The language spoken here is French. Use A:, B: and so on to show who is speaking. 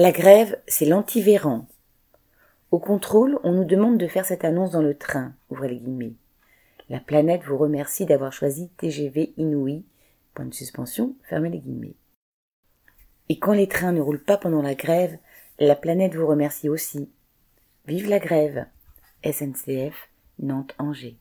A: La grève, c'est l'antivéran. Au contrôle, on nous demande de faire cette annonce dans le train, ouvrez les guillemets. La planète vous remercie d'avoir choisi TGV Inouï, point de suspension, fermez les guillemets. Et quand les trains ne roulent pas pendant la grève, la planète vous remercie aussi. Vive la grève. SNCF, Nantes-Angers.